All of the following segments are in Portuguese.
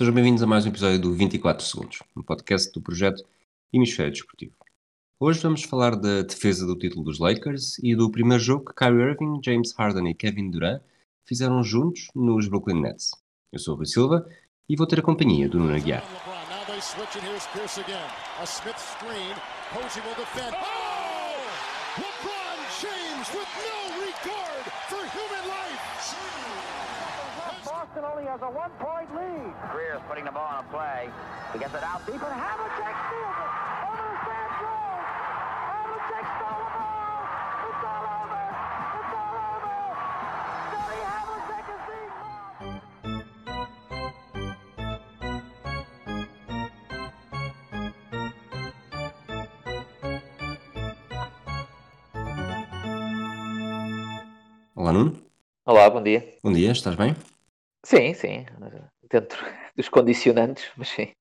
Sejam bem-vindos a mais um episódio do 24 Segundos, um podcast do projeto Hemisfério Desportivo. Hoje vamos falar da defesa do título dos Lakers e do primeiro jogo que Kyrie Irving, James Harden e Kevin Durant fizeram juntos nos Brooklyn Nets. Eu sou o Rui Silva e vou ter a companhia do Nuno Aguiar. Boston only has a one-point lead. Greer's putting the ball on a play. He gets it out deep, and Havlicek steals it. Over the stand throws. Havlicek stole the ball. It's all over. It's all over. Johnny Havlicek is being mobbed. Olá, Nuno. Olá, bom dia. Bom dia, estás bem? Sim, sim, dentro dos condicionantes, mas sim.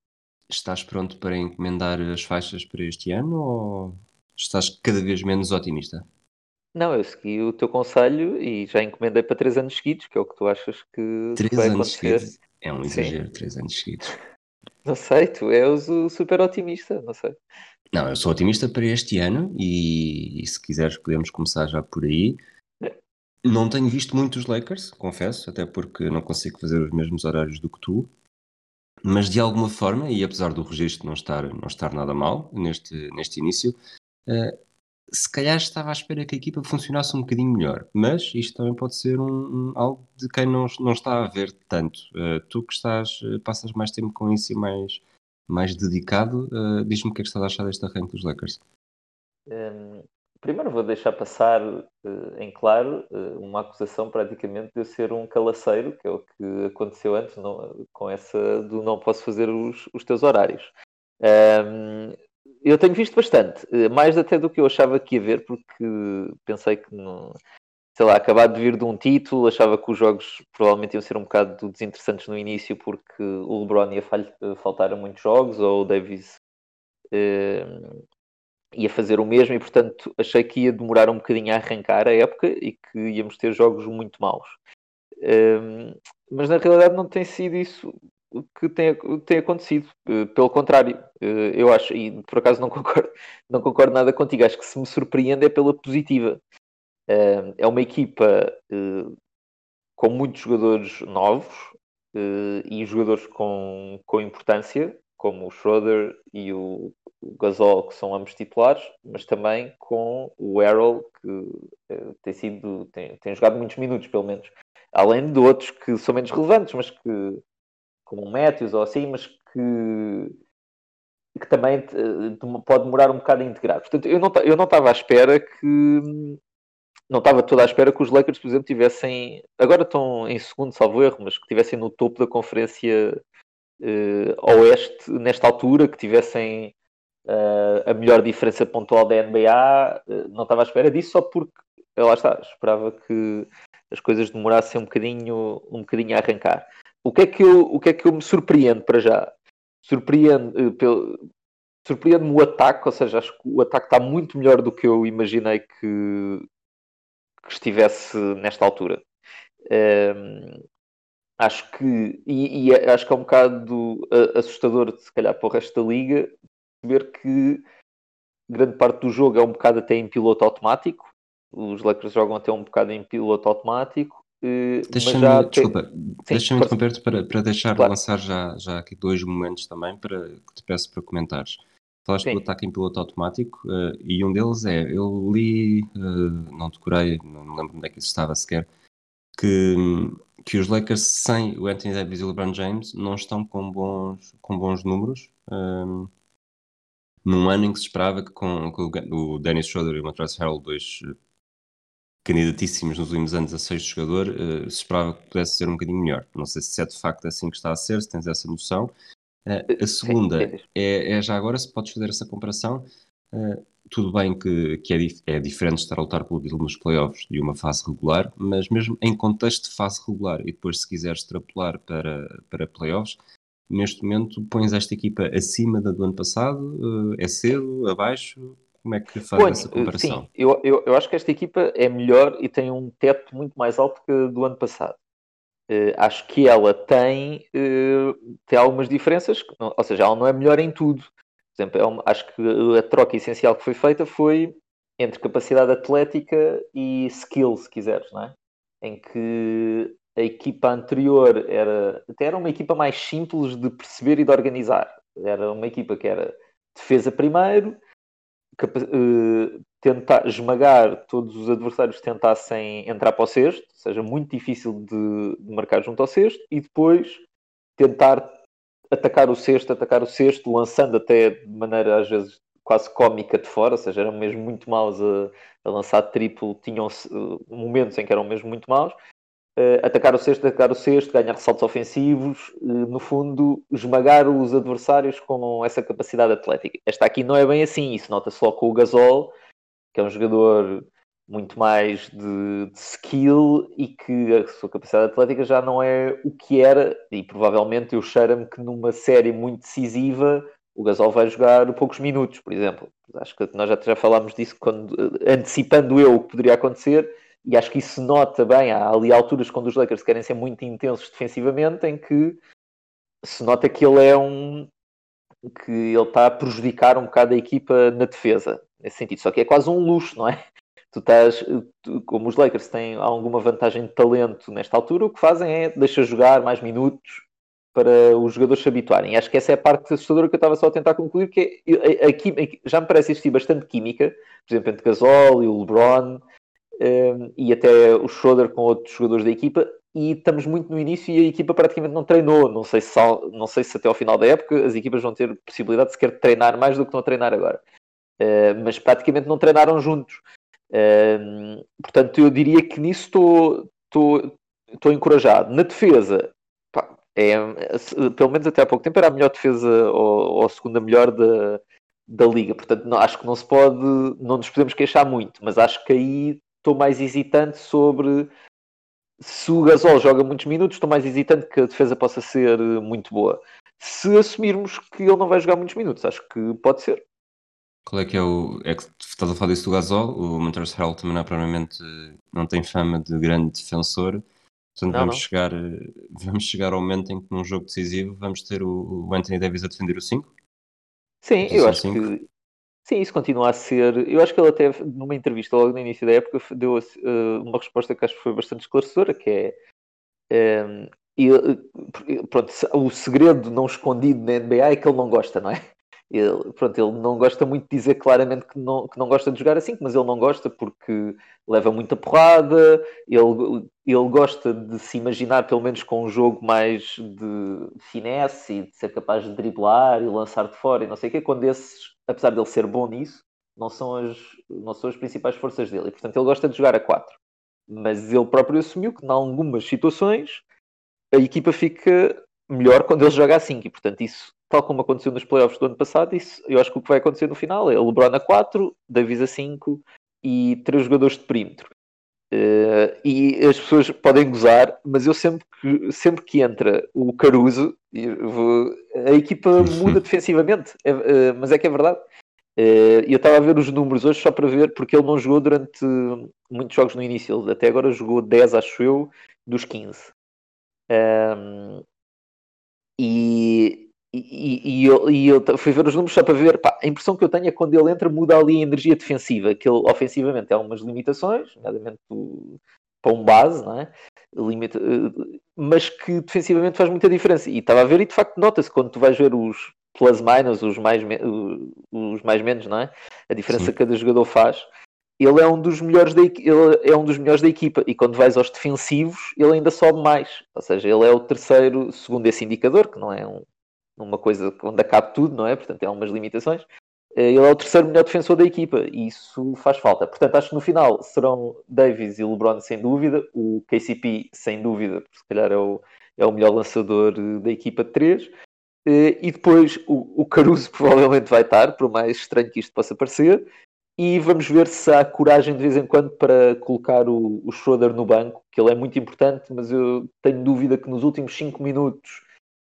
Estás pronto para encomendar as faixas para este ano ou estás cada vez menos otimista? Não, eu segui o teu conselho e já encomendei para três anos seguidos, que é o que tu achas que Três vai anos acontecer. seguidos? É um Sim. exagero, três anos seguidos. Não sei, tu és o super otimista, não sei. Não, eu sou otimista para este ano e, e se quiseres podemos começar já por aí. Não tenho visto muitos Lakers, confesso, até porque não consigo fazer os mesmos horários do que tu. Mas de alguma forma, e apesar do registro não estar, não estar nada mal neste, neste início, eh, se calhar estava à espera que a equipa funcionasse um bocadinho melhor. Mas isto também pode ser um, algo de quem não, não está a ver tanto. Eh, tu que estás, eh, passas mais tempo com isso e mais, mais dedicado, eh, diz-me o que é que estás a achar deste arranque dos Lakers. Hum, primeiro vou deixar passar eh, em claro eh, uma acusação praticamente de eu ser um calaceiro, que é o que aconteceu antes não- com essa do não posso fazer os, os teus horários. Hum, eu tenho visto bastante, eh, mais até do que eu achava que ia ver, porque pensei que não, sei lá, acabado de vir de um título, achava que os jogos provavelmente iam ser um bocado desinteressantes no início porque o LeBron ia fal- faltar a muitos jogos ou o Davis ia fazer o mesmo e portanto achei que ia demorar um bocadinho a arrancar a época e que íamos ter jogos muito maus. Um, mas na realidade não tem sido isso que tem, tem acontecido. Uh, pelo contrário, uh, eu acho, e por acaso não concordo, não concordo nada contigo, acho que se me surpreende é pela positiva. Um, é uma equipa uh, com muitos jogadores novos e jogadores com, com importância, como o Schroeder e o, Gasol, que são ambos titulares, mas também com o Errol, que uh, tem, sido, tem, tem jogado muitos minutos, pelo menos. Além de outros que são menos relevantes, mas que, como o Matthews ou assim, mas que, que também uh, pode demorar um bocado a integrar. Portanto, eu não, eu não estava à espera que. Não estava toda à espera que os Lakers, por exemplo, tivessem. Agora estão em segundo, salvo erro, mas que tivessem no topo da conferência uh, Oeste nesta altura, que tivessem uh, a melhor diferença pontual da NBA. Uh, não estava à espera disso só porque, lá está, esperava que as coisas demorassem um bocadinho, um bocadinho a arrancar. O que é que eu, o que é que eu me surpreendo para já? Surpreende, uh, pelo, surpreende-me o ataque, ou seja, acho que o ataque está muito melhor do que eu imaginei que, que estivesse nesta altura. Um, acho que e, e, acho que é um bocado assustador, se calhar, para o resto da liga, ver que grande parte do jogo é um bocado até em piloto automático. Os Lakers jogam até um bocado em piloto automático. Deixa-me, já desculpa, deixa-me interromper-te para, para deixar Claro. lançar já, já aqui dois momentos também para, que te peço para comentares. Falaste Sim. do ataque em piloto automático eh, e um deles é, eu li, eh, não decorei, não me lembro onde é que isso estava sequer, que, que os Lakers sem o Anthony Davis e o LeBron James não estão com bons, com bons números. ehm, num ano em que se esperava que com, com o Dennis Schroeder e o Montrezl Harrell, dois eh, candidatíssimos nos últimos anos a sexto jogador, eh, se esperava que pudesse ser um bocadinho melhor. Não sei se é de facto assim que está a ser, se tens essa noção. Eh, a segunda é, é já agora, se podes fazer essa comparação. Eh, tudo bem que, que é, dif- é diferente estar a lutar pelo título nos playoffs de uma fase regular, mas mesmo em contexto de fase regular, e depois se quiseres extrapolar para, para playoffs, neste momento pões esta equipa acima da do ano passado? eh, é cedo? Abaixo? Como é que faz Ponho, essa comparação? Sim, eu, eu, eu acho que esta equipa é melhor e tem um teto muito mais alto que do ano passado. Uh, acho que ela tem, uh, tem algumas diferenças, ou seja, ela não é melhor em tudo. Por exemplo, é uma, acho que a troca essencial que foi feita foi entre capacidade atlética e skill, se quiseres, não é? Em que a equipa anterior era até era uma equipa mais simples de perceber e de organizar. Era uma equipa que era defesa primeiro, uh, tentar esmagar todos os adversários tentassem entrar para o sexto, ou seja, muito difícil de, de marcar junto ao sexto, e depois tentar atacar o sexto, atacar o sexto, lançando até de maneira às vezes quase cómica de fora, ou seja, eram mesmo muito maus a, a lançar triplo, tinham uh, momentos em que eram mesmo muito maus, uh, atacar o sexto, atacar o sexto, ganhar ressaltos ofensivos, uh, no fundo, esmagar os adversários com essa capacidade atlética. Esta aqui não é bem assim, isso nota-se logo com o Gasol, que é um jogador muito mais de, de, skill e que a sua capacidade atlética já não é o que era, e provavelmente eu cheiro-me que numa série muito decisiva o Gasol vai jogar poucos minutos, por exemplo. Acho que nós já, já falámos disso quando, antecipando eu o que poderia acontecer, e acho que isso se nota bem. Há ali alturas quando os Lakers querem ser muito intensos defensivamente, em que se nota que ele é um. que ele está a prejudicar um bocado a equipa na defesa, nesse sentido. Só que é quase um luxo, não é? Tu estás, tu, como os Lakers têm alguma vantagem de talento nesta altura, o que fazem é deixar jogar mais minutos para os jogadores se habituarem. Acho que essa é a parte assustadora que eu estava só a tentar concluir, que é, aqui, já me parece existir bastante química, por exemplo, entre Gasol e o LeBron, um, e até o Schroeder com outros jogadores da equipa, e estamos muito no início e a equipa praticamente não treinou. Não sei se, não sei se até ao final da época as equipas vão ter possibilidade de sequer treinar mais do que estão a treinar agora. Uh, mas praticamente não treinaram juntos. Uh, portanto, eu diria que nisso estou, estou, estou encorajado. Na defesa, pá, é, pelo menos até há pouco tempo, era a melhor defesa ou, ou a segunda melhor da, da liga. Portanto, não, acho que não se pode, não nos podemos queixar muito, mas acho que aí estou mais hesitante sobre se o Gasol joga muitos minutos, estou mais hesitante que a defesa possa ser muito boa. Se assumirmos que ele não vai jogar muitos minutos, acho que pode ser. Qual é que é o. É que estás a falar disso do Gasol? O Montrezl Harrell também não, é provavelmente não tem fama de grande defensor. Portanto, não, vamos, não. Chegar, vamos chegar ao momento em que num jogo decisivo vamos ter o, o Anthony Davis a defender o 5? Sim, eu acho cinco. que sim, isso continua a ser. Eu acho que ele até numa entrevista logo no início da época deu uh, uma resposta que acho que foi bastante esclarecedora, que é um, ehm, e, pronto, o segredo não escondido na NBA é que ele não gosta, não é? Ele, pronto, ele não gosta muito de dizer claramente que não, que não gosta de jogar assim, mas ele não gosta porque leva muita porrada, ele, ele gosta de se imaginar pelo menos com um jogo mais de finesse e de ser capaz de driblar e lançar de fora e não sei o quê, quando esses, apesar de ele ser bom nisso, não são as, não são as principais forças dele. E, portanto, ele gosta de jogar a 4. Mas ele próprio assumiu que, em algumas situações, a equipa fica melhor quando ele joga a 5. E, portanto, isso tal como aconteceu nos playoffs do ano passado, isso, eu acho que o que vai acontecer no final é o LeBron a 4, Davis a 5 e três jogadores de perímetro. Uh, e as pessoas podem gozar, mas eu sempre que, sempre que entra o Caruso, vou, a equipa muda defensivamente, é, uh, mas é que é verdade. Uh, eu estava a ver os números hoje só para ver, porque ele não jogou durante muitos jogos no início, ele até agora jogou 10, acho eu, dos 15. Um, e e, e, eu, e eu fui ver os números só para ver, pá, a impressão que eu tenho é que quando ele entra muda ali a energia defensiva, que ele ofensivamente tem algumas limitações, nomeadamente para um base, não é? Limita, eh, mas que defensivamente faz muita diferença. E estava a ver e de facto nota-se quando tu vais ver os plus minus, os mais, os mais menos, não é? A diferença Sim. que cada jogador faz. Ele é um dos melhores da, ele é um dos melhores da equipa e quando vais aos defensivos ele ainda sobe mais. Ou seja, ele é o terceiro, segundo esse indicador, que não é um, numa coisa onde acaba tudo, não é? Portanto, tem algumas limitações. Eh, ele é o terceiro melhor defensor da equipa e isso faz falta. Portanto, acho que no final serão Davis e LeBron sem dúvida, o KCP sem dúvida, porque se calhar é o, é o melhor lançador eh, da equipa de três. Eh, e depois o, o Caruso provavelmente vai estar, por mais estranho que isto possa parecer. E vamos ver se há coragem de vez em quando para colocar o, o Schroeder no banco, que ele é muito importante, mas eu tenho dúvida que nos últimos 5 minutos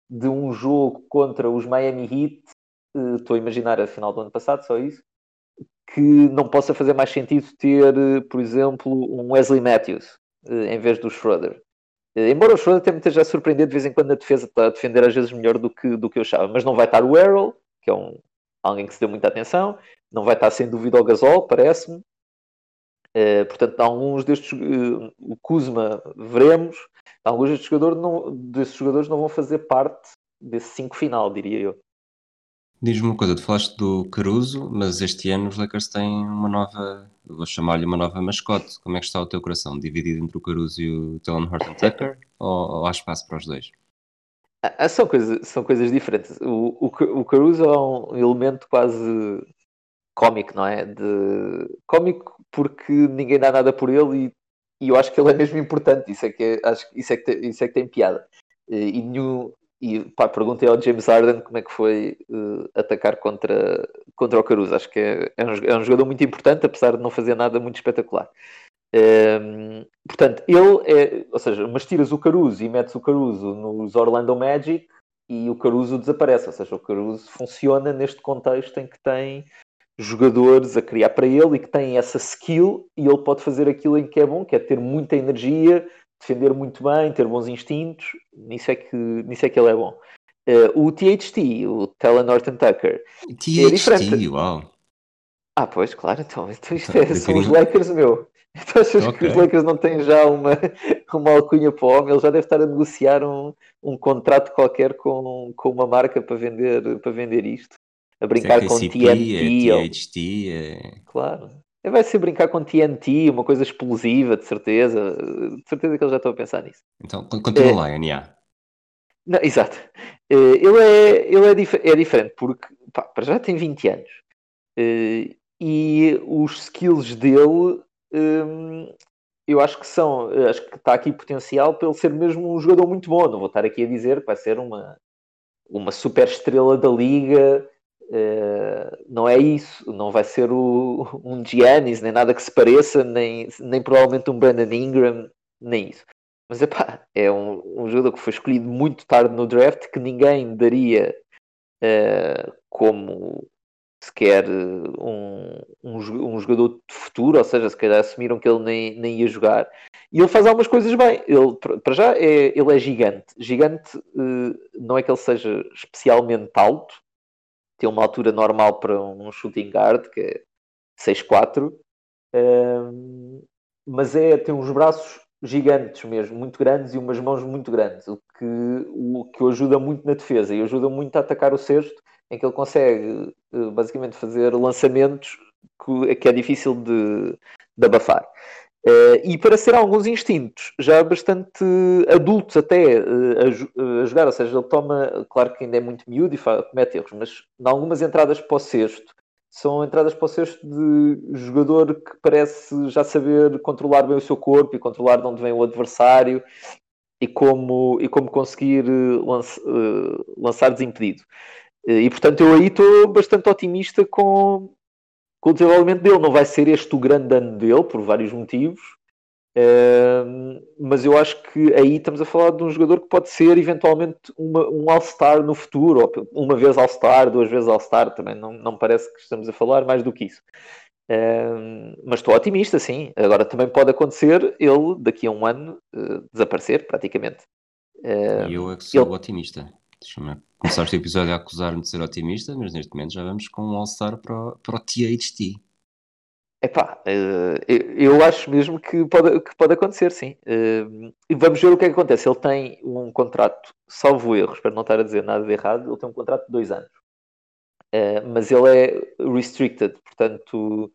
de um jogo contra os Miami Heat, uh, estou a imaginar a final do ano passado, só isso, que não possa fazer mais sentido ter, uh, por exemplo, um Wesley Matthews uh, em vez do Schroeder. Eh, embora o Schroeder até me esteja a surpreender de vez em quando a defesa está a defender às vezes melhor do que, do que eu achava, mas não vai estar o Errol, que é um, alguém que se deu muita atenção, não vai estar sem dúvida o Gasol, parece-me. Uh, portanto, alguns destes, uh, o Kuzma, veremos. Alguns destes jogadores, não, destes jogadores não vão fazer parte desse 5 final, diria eu. Diz-me uma coisa, tu falaste do Caruso, mas este ano os Lakers têm uma nova, vou chamar-lhe uma nova mascote. Como é que está o teu coração? Dividido entre o Caruso e o Talon Horton Tucker? ou, ou há espaço para os dois? Ah, ah, são, coisas, são coisas diferentes. O, o, o Caruso é um elemento quase cómico, não é? De... Cómico porque ninguém dá nada por ele e, e eu acho que ele é mesmo importante. Isso é que, é, acho, isso é que, tem, isso é que tem piada. E, nenhum, e pá, perguntei ao James Harden como é que foi uh, atacar contra, contra o Caruso. Acho que é, é, um, é, um, jogador muito importante, apesar de não fazer nada muito espetacular. Um, ehm, portanto, ele é, ou seja, mas tiras o Caruso e metes o Caruso nos Orlando Magic e o Caruso desaparece. Ou seja, o Caruso funciona neste contexto em que tem jogadores a criar para ele e que têm essa skill e ele pode fazer aquilo em que é bom, que é ter muita energia, defender muito bem, ter bons instintos, nisso é que, nisso é que ele é bom. Uh, o THT, o Tellen Norton Tucker, THT, é diferente. uau! Ah, pois, claro, então, então isto é, são os Lakers, meu. Então achas okay. que os Lakers não têm já uma, uma alcunha para o homem? Ele já deve estar a negociar um, um contrato qualquer com, com uma marca para vender, para vender isto a brincar com TNT. É THT, é... Claro. Vai ser brincar com TNT, uma coisa explosiva, de certeza. De certeza que eles já estão a pensar nisso. Então, continua é... lá, NA. Não, exato. Ele, é, ele é, dif é diferente, porque pá, para já tem 20 anos. E os skills dele, hum, eu acho que são, acho que está aqui potencial para ele ser mesmo um jogador muito bom. Não vou estar aqui a dizer que vai ser uma, uma super estrela da liga Uh, não é isso, não vai ser o, um Giannis, nem nada que se pareça, nem, nem provavelmente um Brandon Ingram, nem isso. Mas epá, é um, um jogador que foi escolhido muito tarde no draft, que ninguém daria uh, como sequer um, um, um, jogador de futuro, ou seja, se calhar assumiram que ele nem, nem ia jogar. E ele faz algumas coisas bem. Ele, para já, é, ele é gigante. Gigante uh, não é que ele seja especialmente alto, tem uma altura normal para um shooting guard, que é 6'4", um, mas é, tem uns braços gigantes mesmo, muito grandes e umas mãos muito grandes, o que o que o ajuda muito na defesa e ajuda muito a atacar o cesto, em que ele consegue eh, basicamente fazer lançamentos que, que é difícil de, de abafar. Uh, e para ser alguns instintos já bastante adultos até uh, a, a, jogar, ou seja, ele toma, claro que ainda é muito miúdo e comete erros, mas em algumas entradas para o sexto são entradas para o sexto de jogador que parece já saber controlar bem o seu corpo e controlar de onde vem o adversário e como, e como conseguir uh, lança, lançar desimpedido. e portanto eu aí estou bastante otimista com, com o desenvolvimento dele. Não vai ser este o grande ano dele, por vários motivos, uh, mas eu acho que aí estamos a falar de um jogador que pode ser eventualmente uma, um All-Star no futuro, ou uma vez All-Star, duas vezes All-Star, também não, não parece que estamos a falar mais do que isso. Uh, mas estou otimista, sim. Agora também pode acontecer ele, daqui a um ano, uh, desaparecer praticamente. E eu é que sou ele... otimista. Deixa-me começaste o episódio a acusar-me de ser otimista, mas neste momento já vamos com um All-Star para, para o THT. Epá, eh, eu acho mesmo que pode, que pode acontecer, sim. Eh, e vamos ver o que é que acontece. Ele tem um contrato, salvo erro, espero não estar a dizer nada de errado, ele tem um contrato de dois anos. Eh, mas ele é restricted, portanto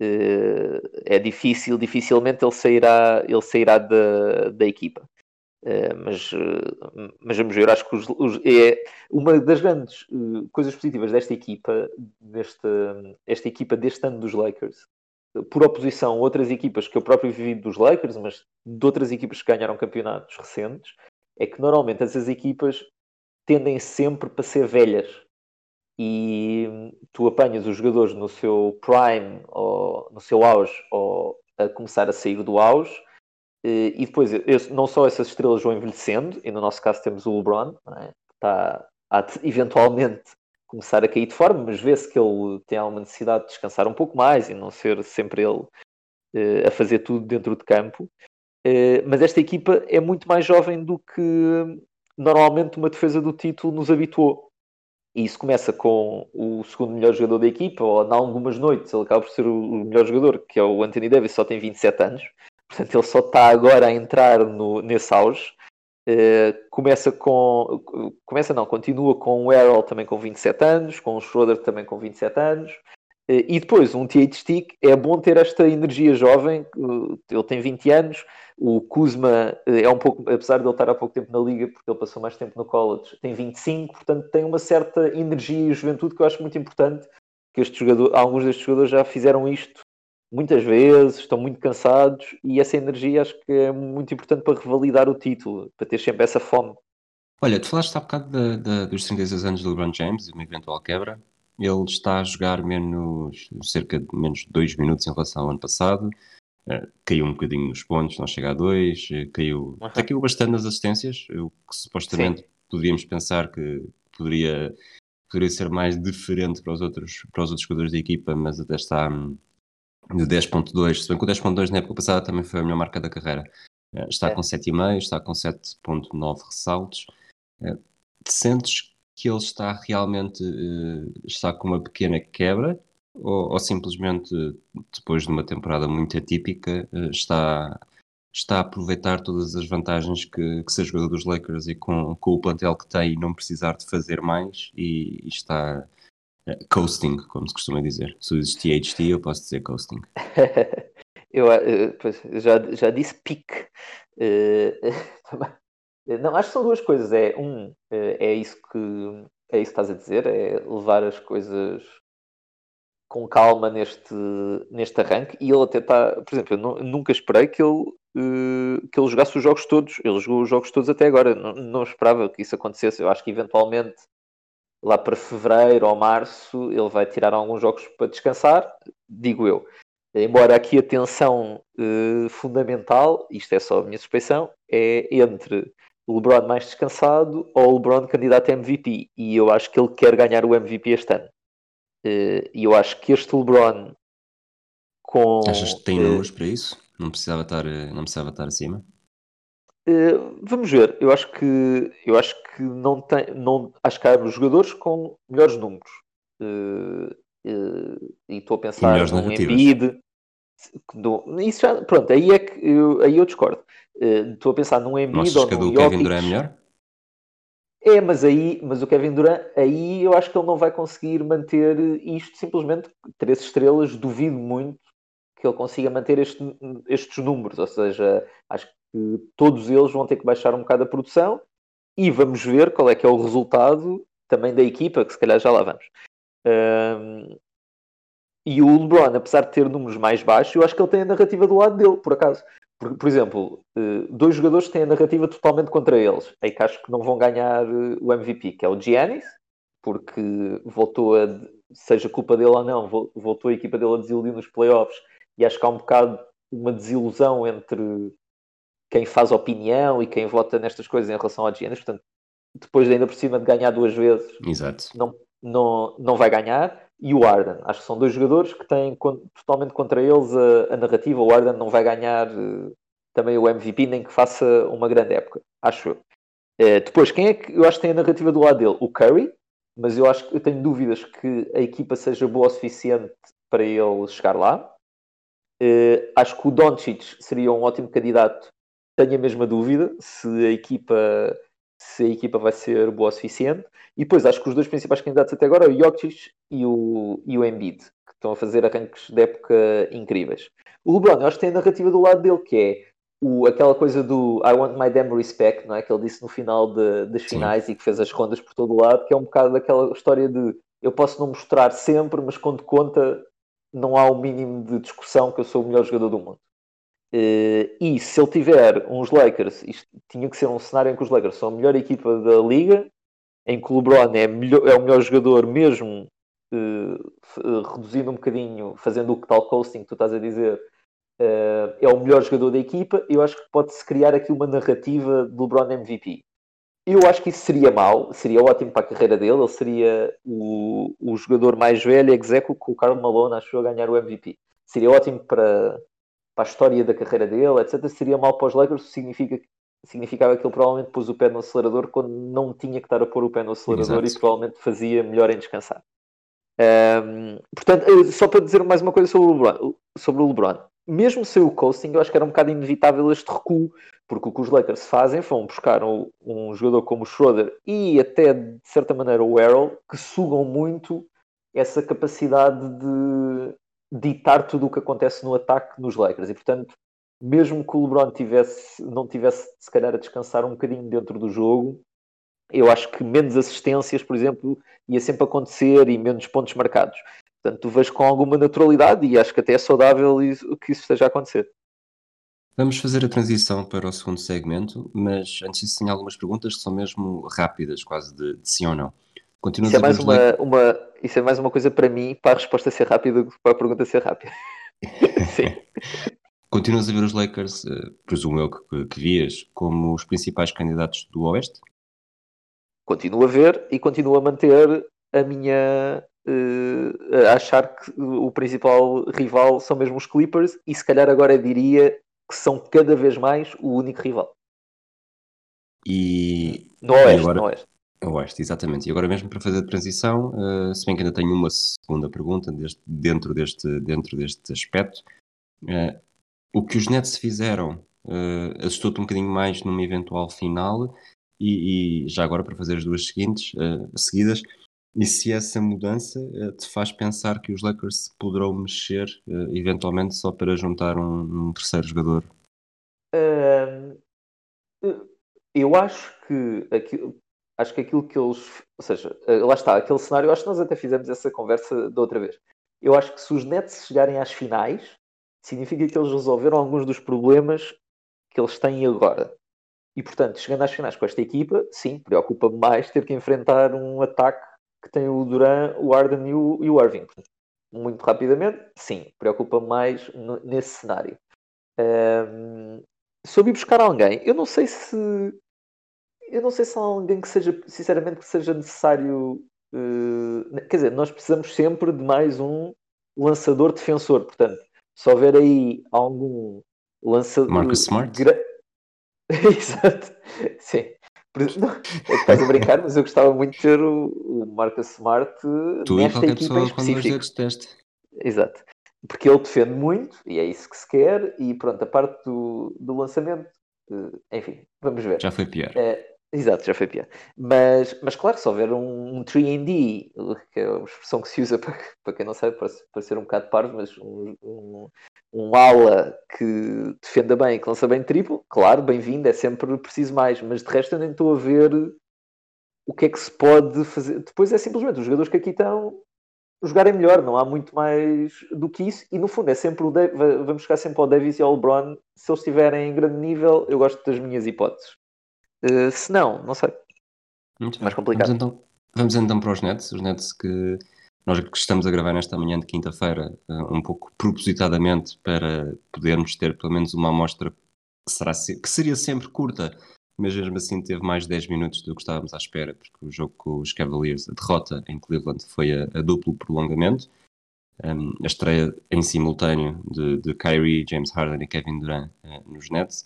é difícil, dificilmente ele sairá, ele sairá da, da equipa. Uh, mas, uh, mas vamos ver, acho que os, os, é uma das grandes uh, coisas positivas desta equipa, desta esta equipa deste ano dos Lakers, por oposição a outras equipas que eu próprio vivi dos Lakers, mas de outras equipas que ganharam campeonatos recentes, é que normalmente essas equipas tendem sempre para ser velhas. E tu apanhas os jogadores no seu prime, ou no seu auge, ou a começar a sair do auge, e depois, não só essas estrelas vão envelhecendo, e no nosso caso temos o LeBron, é? está a eventualmente começar a cair de forma, mas vê-se que ele tem alguma necessidade de descansar um pouco mais e não ser sempre ele uh, a fazer tudo dentro de campo. Uh, mas esta equipa é muito mais jovem do que normalmente uma defesa do título nos habituou. E isso começa com o segundo melhor jogador da equipa, ou em algumas noites ele acaba por ser o melhor jogador, que é o Anthony Davis, só tem 27 anos. Portanto, ele só está agora a entrar no, nesse auge. Uh, começa com. Começa não, continua com o Errol também com 27 anos, com o Schroeder também com 27 anos. Uh, e depois, um THT, é bom ter esta energia jovem. Uh, ele tem 20 anos. O Kuzma é um pouco, apesar de ele estar há pouco tempo na liga, porque ele passou mais tempo no college, tem 25, portanto tem uma certa energia e juventude que eu acho muito importante. Que este jogador, alguns destes jogadores já fizeram isto muitas vezes, estão muito cansados e essa energia acho que é muito importante para revalidar o título, para ter sempre essa fome. Olha, tu falaste há bocado de, de, dos 36 anos do LeBron James e uma eventual quebra. Ele está a jogar menos, cerca de menos de 2 minutos em relação ao ano passado. Uh, caiu um bocadinho nos pontos, não chega a 2. Uh, eh, caiu, uhum. caiu bastante nas assistências, o que supostamente Sim. poderíamos pensar que poderia, poderia ser mais diferente para os outros, para os outros jogadores da equipa, mas até está, de 10.2, se bem que o 10.2 na época passada também foi a melhor marca da carreira. Eh, está é. com 7,5, está com 7.9 ressaltos. Eh, sentes que ele está realmente eh, está com uma pequena quebra ou, ou, simplesmente depois de uma temporada muito atípica está está a aproveitar todas as vantagens que, que ser jogador dos Lakers e com, com o plantel que tem e não precisar de fazer mais e, e está coasting, como se costuma dizer. Se diz THT, eu posso dizer coasting. eu eh, pois, já, já disse pique. Eh, não, acho que são duas coisas. É um, eh, é isso que é isso que estás a dizer, é levar as coisas com calma neste, neste arranque e ele até está, por exemplo, eu nunca esperei que ele, que ele jogasse os jogos todos. Ele jogou os jogos todos até agora. Não, não esperava que isso acontecesse. Eu acho que eventualmente lá para fevereiro ou março ele vai tirar alguns jogos para descansar, digo eu. Embora aqui a tensão uh, fundamental, isto é só a minha suspeição, é entre o LeBron mais descansado ou o LeBron candidato a MVP. E eu acho que ele quer ganhar o MVP este ano. Uh, e eu acho que este LeBron com. Achas que tem uh, números para isso? Não precisava estar, não precisava estar acima? Eh, vamos ver, eu acho que eu acho que não tem, não, acho que há jogadores com melhores números. Uh, uh, e estou a pensar no Embiid. Do, isso já, pronto, aí é que eu, aí eu discordo. Estou a pensar num Embiid ou num Jokic. Kevin Durant é melhor? É, mas aí, mas o Kevin Durant, aí eu acho que ele não vai conseguir manter isto simplesmente três estrelas, duvido muito que ele consiga manter este, estes números, ou seja, acho que que todos eles vão ter que baixar um bocado a produção e vamos ver qual é que é o resultado também da equipa, que se calhar já lá vamos. Um, e o LeBron, apesar de ter números mais baixos, eu acho que ele tem a narrativa do lado dele, por acaso. Por, por exemplo, eh, dois jogadores têm a narrativa totalmente contra eles, aí que acho que não vão ganhar eh, o MVP, que é o Giannis, porque voltou a, seja culpa dele ou não, voltou a equipa dele a desiludir nos playoffs, e acho que há um bocado uma desilusão entre quem faz opinião e quem vota nestas coisas em relação a Giannis, portanto, depois ainda por cima de ganhar duas vezes, Exato. Não, não, não vai ganhar. E o Arden, acho que são dois jogadores que têm totalmente contra eles a, a narrativa. O Arden não vai ganhar uh, também o MVP, nem que faça uma grande época, acho eu. Uh, depois, quem é que eu acho que tem a narrativa do lado dele? O Curry, mas eu acho que eu tenho dúvidas que a equipa seja boa o suficiente para ele chegar lá. Uh, acho que o Doncic seria um ótimo candidato tenho a mesma dúvida se a equipa se a equipa vai ser boa o suficiente. E depois acho que os dois principais candidatos até agora, o Jokic e o, e o Embiid, que estão a fazer arranques de época incríveis. O LeBron, eu acho que tem a narrativa do lado dele, que é o, aquela coisa do I want my damn respect, não é? Que ele disse no final de, das finais Sim. e que fez as rondas por todo o lado, que é um bocado daquela história de eu posso não mostrar sempre, mas quando conta não há o mínimo de discussão que eu sou o melhor jogador do mundo. Uh, e se ele tiver uns Lakers, isto tinha que ser um cenário em que os Lakers são a melhor equipa da liga, em que o LeBron é, melhor, é o melhor jogador, mesmo uh, reduzindo um bocadinho, fazendo o que tal coasting que tu estás a dizer, uh, é o melhor jogador da equipa. Eu acho que pode-se criar aqui uma narrativa de LeBron MVP. Eu acho que isso seria mau, seria ótimo para a carreira dele. Ele seria o, o jogador mais velho, execo, com o Carl Malone, achou a ganhar o MVP. Seria ótimo para, para a história da carreira dele, etc., seria mal para os Lakers, significa, significava que ele provavelmente pôs o pé no acelerador quando não tinha que estar a pôr o pé no acelerador Exato. e provavelmente fazia melhor em descansar. Um, portanto, eh, só para dizer mais uma coisa sobre o LeBron, sobre o LeBron. mesmo sem o coasting, eu acho que era um bocado inevitável este recuo, porque o que os Lakers fazem foi buscar um, um jogador como o Schroeder e até de certa maneira o Errol, que sugam muito essa capacidade de ditar tudo o que acontece no ataque nos Lakers. E portanto, mesmo que o LeBron tivesse, não tivesse se calhar a descansar um bocadinho dentro do jogo, eu acho que menos assistências, por exemplo, ia sempre acontecer e menos pontos marcados. Portanto, tu vês com alguma naturalidade e acho que até é saudável isso- que isso esteja a acontecer. Vamos fazer a transição para o segundo segmento, mas antes disso tenho algumas perguntas que são mesmo rápidas, quase de, de sim ou não. Continuas Isso é, mais uma, uma, isso é mais uma coisa para mim, para a resposta ser rápida, do que para a pergunta ser rápida. Sim. Continuas a ver os Lakers, eh, presumo eu que, que vias, como os principais candidatos do Oeste? Continuo a ver e continuo a manter a minha. eh, a achar que o principal rival são mesmo os Clippers e se calhar agora diria que são cada vez mais o único rival. E No Oeste, agora- no Oeste. Oeste, exatamente. E agora mesmo para fazer a transição, eh, se bem que ainda tenho uma segunda pergunta deste- dentro, deste, dentro deste aspecto, eh, o que os Nets fizeram eh, assustou-te um bocadinho mais numa eventual final e, e já agora para fazer as duas seguintes, seguidas, e se essa mudança te faz pensar que os Lakers se poderão mexer eventualmente só para juntar um, um terceiro jogador? Eu acho que aquilo, acho que aquilo que eles, ou seja, eh, lá está, aquele cenário, acho que nós até fizemos essa conversa da outra vez. Eu acho que se os Nets chegarem às finais, significa que eles resolveram alguns dos problemas que eles têm agora. E portanto, chegando às finais com esta equipa, sim, preocupa-me mais ter que enfrentar um ataque que tem o Duran, o Arden e o, e o Irving. Muito rapidamente, sim, preocupa-me mais nesse cenário. Soube buscar alguém. Eu não sei se eu não sei se há alguém que seja, sinceramente, que seja necessário. eh, quer dizer, nós precisamos sempre de mais um lançador defensor. Portanto, se houver aí algum lançador. Marcus Smart? gra- Exato, sim. Não, é que estás a brincar, mas eu gostava muito de ter o, o Marcus Smart Tu e nesta qualquer equipa em específico. de teste. Exato. Porque ele defende muito e é isso que se quer. E pronto, a parte do, do lançamento, eh, enfim, vamos ver. Já foi pior. É, exato, já foi pior. Mas, mas claro, se houver um, um 3D, que é uma expressão que se usa para, para quem não sabe, para, ser um bocado parvo, mas um, um, um ala que defenda bem, que lança bem triplo, claro, bem-vindo, é sempre preciso mais. Mas de resto eu nem estou a ver o que é que se pode fazer. Depois é simplesmente os jogadores que aqui estão jogarem melhor, não há muito mais do que isso. E no fundo é sempre o vamos chegar sempre ao Davis e ao LeBron. Se eles estiverem em grande nível, eu gosto das minhas hipóteses. Uh, se não, não sei. Muito mais complicado. Vamos então, vamos então para os Nets. Os Nets que nós que estamos a gravar nesta manhã de quinta-feira, eh, um pouco propositadamente para podermos ter pelo menos uma amostra que, será, se- que seria sempre curta, mas mesmo assim teve mais de 10 minutos do que estávamos à espera, porque o jogo com os Cavaliers, a derrota em Cleveland, foi a, a duplo prolongamento. Um, a estreia em simultâneo de, de Kyrie, James Harden e Kevin Durant eh, nos Nets.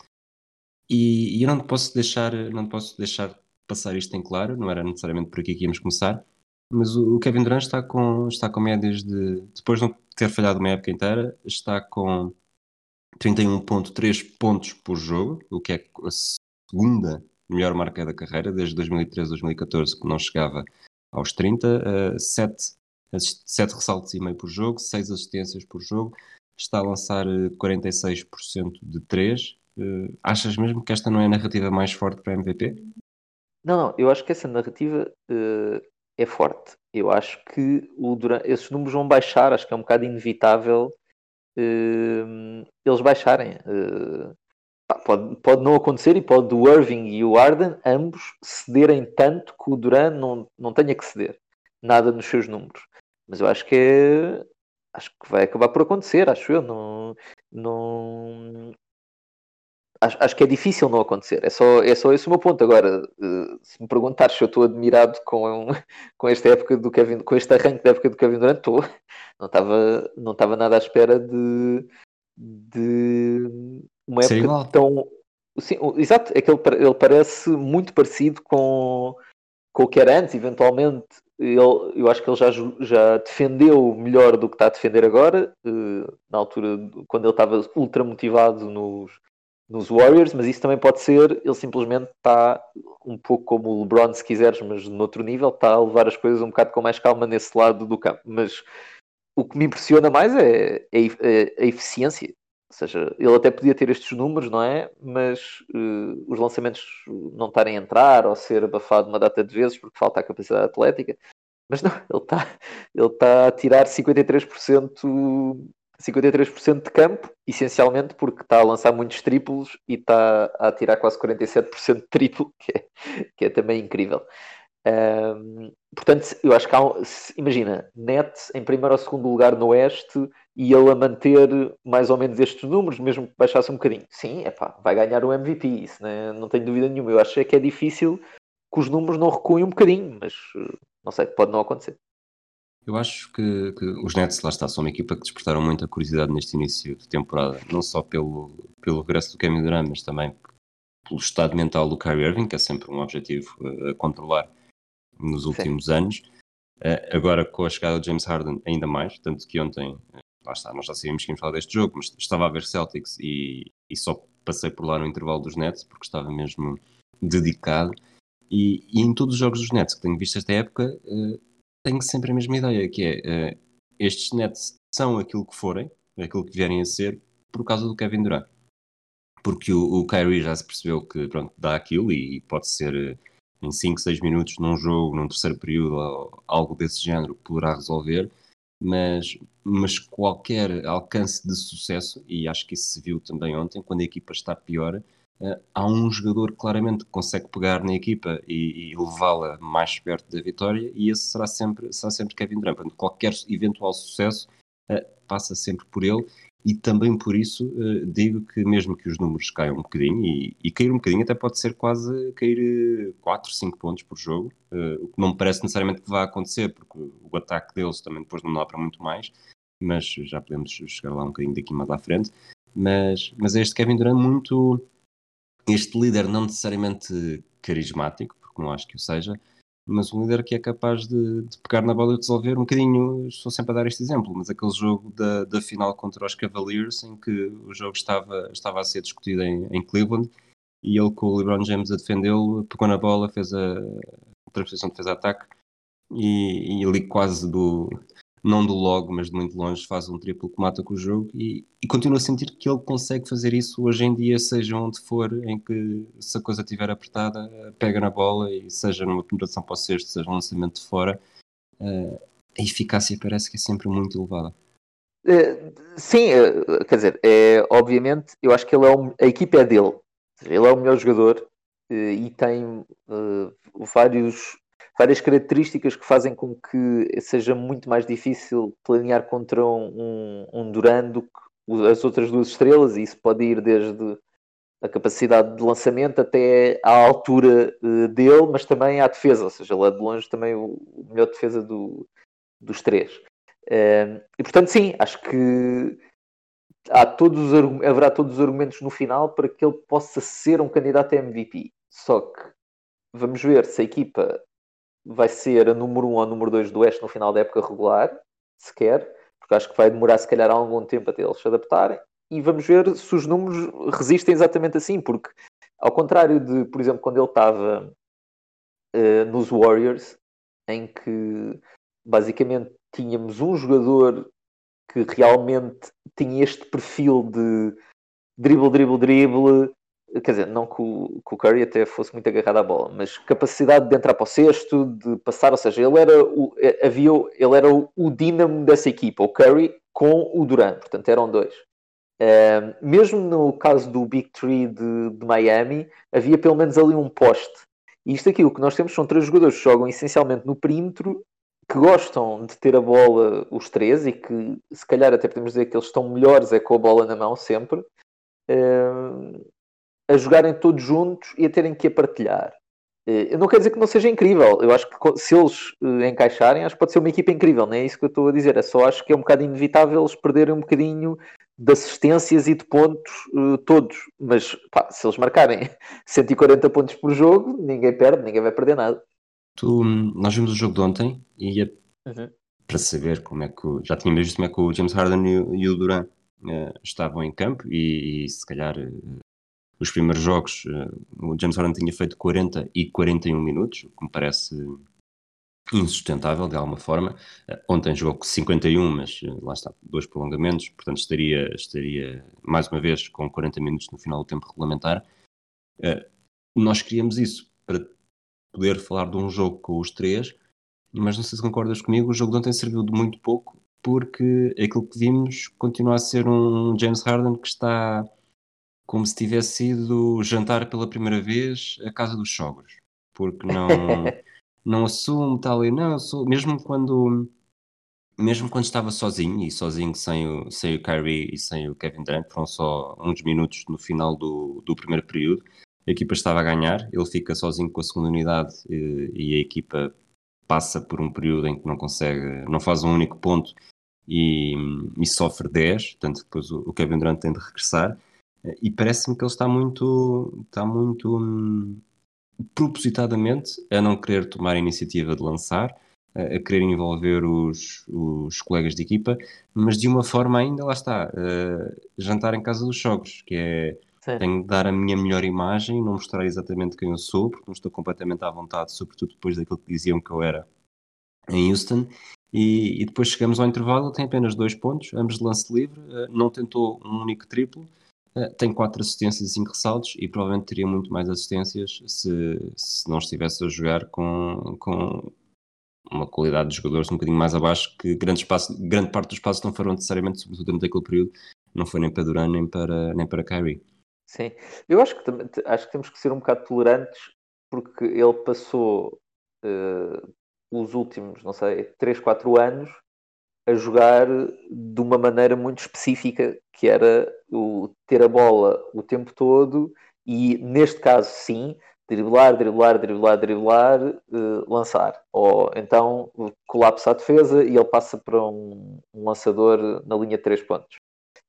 E, e eu não posso deixar, não posso deixar passar isto em claro, não era necessariamente por aqui que íamos começar, mas o, o Kevin Durant está com, está com médias de, depois de não ter falhado uma época inteira, está com 31.3 pontos por jogo, o que é a segunda melhor marca da carreira, desde 2013 2014, que não chegava aos 30, uh, 7, 7 ressaltos e meio por jogo, 6 assistências por jogo, está a lançar eh, 46% de 3. Uh, achas mesmo que esta não é a narrativa mais forte para MVP? Não, não, eu acho que essa narrativa uh, é forte. Eu acho que o Durant, esses números vão baixar, acho que é um bocado inevitável uh, eles baixarem. Pode, pode não acontecer e pode o Irving e o Arden ambos cederem tanto que o Durant não, não tenha que ceder nada nos seus números. Mas eu acho que é, acho que vai acabar por acontecer, acho eu. Não, não, acho, acho, que é difícil não acontecer. É só, é só esse o meu ponto. Agora, uh, se me perguntares se eu estou admirado com, com esta época do Kevin, com este arranque da época do Kevin Durant, estou. Não estava não estava nada à espera de, de uma época igual. tão. Sim, exato, é que ele, ele parece muito parecido com, com o que era antes, eventualmente. Ele, eu acho que ele já, já defendeu melhor do que está a defender agora, eh, na altura, quando ele estava ultra motivado nos, nos Warriors, mas isso também pode ser, ele simplesmente está um pouco como o LeBron, se quiseres, mas noutro nível, está a levar as coisas um bocado com mais calma nesse lado do campo. Mas o que me impressiona mais é, é a- é a eficiência. Ou seja, ele até podia ter estes números, não é? Mas eh, os lançamentos não estarem a entrar ou ser abafado uma data de vezes porque falta a capacidade atlética. Mas não, ele está ele tá a tirar 53%, 53% de campo, essencialmente porque está a lançar muitos triplos e está a tirar quase 47% de triplo, que é, que é também incrível. Ahm, portanto, eu acho que há um, imagina, Net em primeiro ou segundo lugar no Oeste e ele a manter mais ou menos estes números, mesmo que baixasse um bocadinho. Sim, epá, vai ganhar o MVP, isso né? não tenho dúvida nenhuma. Eu acho é que é difícil que os números não recuem um bocadinho, mas eh, não sei, pode não acontecer. Eu acho que, que os Nets, lá está, são uma equipa que despertaram muita curiosidade neste início de temporada, não só pelo, pelo regresso do Kevin Durant, mas também pelo estado mental do Kyrie Irving, que é sempre um objetivo eh, a controlar nos últimos anos. Eh, agora, com a chegada de James Harden, ainda mais, tanto que ontem, eh, lá está, nós já sabíamos que íamos falar deste jogo, mas estava a ver Celtics e, e só passei por lá no intervalo dos Nets, porque estava mesmo dedicado. E, e em todos os jogos dos Nets que tenho visto esta época, tenho sempre a mesma ideia, que é eh, estes Nets são aquilo que forem, aquilo que vierem a ser, por causa do Kevin Durant. Porque o, o Kyrie já se percebeu que pronto, dá aquilo e pode ser eh, em 5, 6 minutos num jogo, num terceiro período, ou algo desse género, poderá resolver, mas, mas qualquer alcance de sucesso, e acho que isso se viu também ontem, quando a equipa está pior, há um jogador claramente que consegue pegar na equipa e, e levá-la mais perto da vitória, e esse será sempre, será sempre Kevin Durant. Qualquer eventual sucesso eh, passa sempre por ele, e também por isso eh, digo que mesmo que os números caiam um bocadinho, e, e cair um bocadinho até pode ser quase cair 4, 5 pontos por jogo, eh, o que não me parece necessariamente que vá acontecer, porque o ataque deles também depois não dá para muito mais, mas já podemos chegar lá um bocadinho daqui mais à frente. Mas, mas é este Kevin Durant muito este líder não necessariamente carismático, porque não acho que o seja, mas um líder que é capaz de, de pegar na bola e resolver um bocadinho, estou sempre a dar este exemplo, mas aquele jogo da, da final contra os Cavaliers, em que o jogo estava, estava a ser discutido em, em Cleveland, e ele com o LeBron James a defendê-lo, pegou na bola, fez a transição de defesa-ataque, e, e ali quase do, não do logo, mas de muito longe, faz um triplo que mata com o jogo e, e continuo a sentir que ele consegue fazer isso hoje em dia, seja onde for, em que se a coisa estiver apertada, pega na bola e seja numa penetração para o sexto, seja um lançamento de fora, uh, a eficácia parece que é sempre muito elevada. Uh, sim, uh, quer dizer, é, obviamente, eu acho que ele é um, a equipa é dele, ele é o melhor jogador e tem vários várias características que fazem com que seja muito mais difícil planear contra um, um Duran do que as outras duas estrelas, e isso pode ir desde a capacidade de lançamento até à altura uh, dele, mas também à defesa, ou seja, lá de longe também o, melhor defesa do, dos três. Uh, e portanto, sim, acho que há todos os, haverá todos os argumentos no final para que ele possa ser um candidato a MVP. Só que vamos ver se a equipa vai ser a número 1 um ou a número 2 do Oeste no final da época regular, sequer, porque acho que vai demorar se calhar algum tempo até eles se adaptarem, e vamos ver se os números resistem exatamente assim, porque ao contrário de, por exemplo, quando ele estava uh, nos Warriors, em que basicamente tínhamos um jogador que realmente tinha este perfil de dribble, dribble, dribble, quer dizer, não que o, que o, Curry até fosse muito agarrado à bola, mas capacidade de entrar para o cesto, de passar, ou seja, ele era o, havia, ele era o, o dínamo dessa equipa, o Curry com o Durant, portanto eram dois. Uh, mesmo no caso do Big Three de, de, Miami, havia pelo menos ali um poste. E isto aqui, o que nós temos são três jogadores que jogam essencialmente no perímetro, que gostam de ter a bola os três e que se calhar até podemos dizer que eles estão melhores é com a bola na mão sempre. Uh, a jogarem todos juntos e a terem que a partilhar. Eu não quero dizer que não seja incrível. Eu acho que se eles encaixarem, acho que pode ser uma equipa incrível. Não é isso que eu estou a dizer. É só acho que é um bocado inevitável eles perderem um bocadinho de assistências e de pontos uh, todos. Mas pá, se eles marcarem 140 pontos por jogo, ninguém perde, ninguém vai perder nada. Tu, nós vimos o jogo de ontem e ia Uhum. para saber como é que o- já tínhamos visto como é que o James Harden e, o- e o Durant eh, estavam em campo e, e se calhar eh, os primeiros jogos eh, o James Harden tinha feito 40 e 41 minutos, o que me parece insustentável de alguma forma. Eh, ontem jogou com 51, mas eh, lá está, dois prolongamentos, portanto estaria, estaria mais uma vez com 40 minutos no final do tempo regulamentar. Nós queríamos isso para poder falar de um jogo com os três, mas não sei se concordas comigo, o jogo de ontem serviu de muito pouco porque aquilo que vimos continua a ser um James Harden que está como se tivesse ido jantar pela primeira vez à casa dos sogros, porque não, não assume tal e não, sou, mesmo quando mesmo quando estava sozinho e sozinho sem o, sem o Kyrie e sem o Kevin Durant, foram só uns minutos no final do, do primeiro período, a equipa estava a ganhar, ele fica sozinho com a segunda unidade e, e a equipa passa por um período em que não consegue, não faz um único ponto e, e sofre 10, tanto que depois o, o Kevin Durant tem de regressar e parece-me que ele está muito está muito hum, propositadamente a não querer tomar a iniciativa de lançar a querer envolver os, os colegas de equipa, mas de uma forma ainda, lá está, eh, jantar em casa dos sogros, que é Sim. tenho de dar a minha melhor imagem, não mostrar exatamente quem eu sou, porque não estou completamente à vontade, sobretudo depois daquilo que diziam que eu era em Houston. E, e depois chegamos ao intervalo, ele tem apenas dois pontos, ambos de lance livre, eh, não tentou um único triplo, tem quatro assistências e cinco ressaltos e provavelmente teria muito mais assistências se, se não estivesse a jogar com, com uma qualidade de jogadores um bocadinho mais abaixo, que grande, espaço, grande parte dos passos não foram necessariamente, sobretudo durante aquele período, não foi nem para Duran nem para, nem para Kyrie. Sim, eu acho que, acho que temos que ser um bocado tolerantes porque ele passou eh, os últimos, não sei, 3, 4 anos a jogar de uma maneira muito específica, que era o ter a bola o tempo todo e, neste caso, sim, driblar, driblar, driblar, driblar, eh, lançar. Ou então colapsa a defesa e ele passa para um, um lançador na linha de 3 pontos.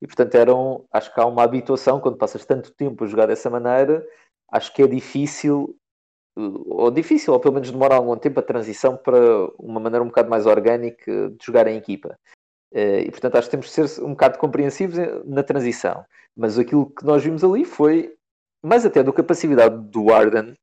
E portanto eram, acho que há uma habituação quando passas tanto tempo a jogar dessa maneira, acho que é difícil, ou difícil, ou pelo menos demora algum tempo a transição para uma maneira um bocado mais orgânica de jogar em equipa. Eh, E portanto acho que temos de ser um bocado compreensivos na transição. Mas aquilo que nós vimos ali foi, mais até do que a passividade do Arden,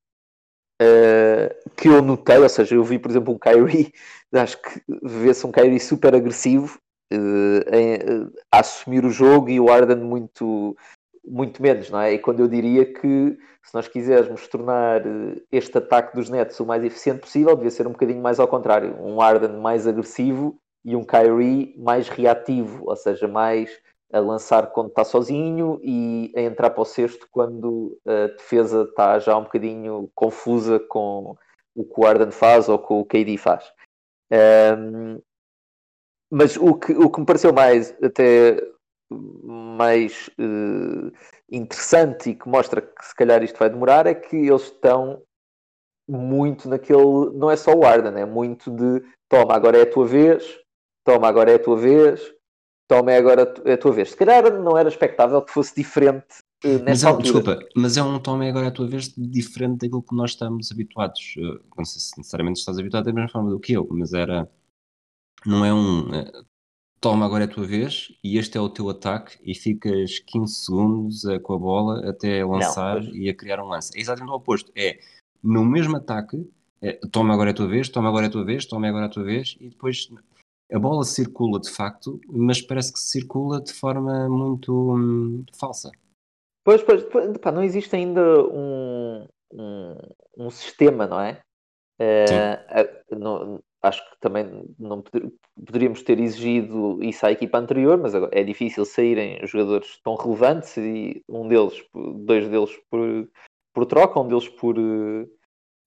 eh, que eu notei, ou seja, eu vi, por exemplo, um Kyrie, acho que vê-se um Kyrie super agressivo eh, a assumir o jogo e o Arden muito, muito menos, não é? E quando eu diria que se nós quisermos tornar eh, este ataque dos Nets o mais eficiente possível, devia ser um bocadinho mais ao contrário, um Arden mais agressivo e um Kyrie mais reativo, ou seja, mais a lançar quando está sozinho e a entrar para o cesto quando a defesa está já um bocadinho confusa com o que o Arden faz ou com o KD faz. Um, mas o que, o que me pareceu mais até mais uh, interessante e que mostra que se calhar isto vai demorar é que eles estão muito naquele, não é só o Arden, é muito de toma, agora é a tua vez, toma, agora é a tua vez, toma, é agora é a tua vez. Se calhar não era expectável que fosse diferente uh, nessa Mas é, altura. desculpa, mas é um tome agora a tua vez diferente daquilo que nós estamos habituados. Eh, Não sei se necessariamente estás habituado da mesma forma do que eu, mas era. Não é um. Toma agora é a tua vez e este é o teu ataque e ficas 15 segundos eh, com a bola até lançar pois. e a criar um lance. É exatamente o oposto. É no mesmo ataque, é, toma agora é a tua vez, toma agora é a tua vez, toma agora é a tua vez e depois a bola circula de facto, mas parece que circula de forma muito hum, falsa. Pois, pois, pois, pá, não existe ainda um, um, um sistema, não é? Eh, a- não- acho que também não poder- poderíamos ter exigido isso à equipa anterior, mas é difícil saírem jogadores tão relevantes e um deles, dois deles por, por troca, um deles por,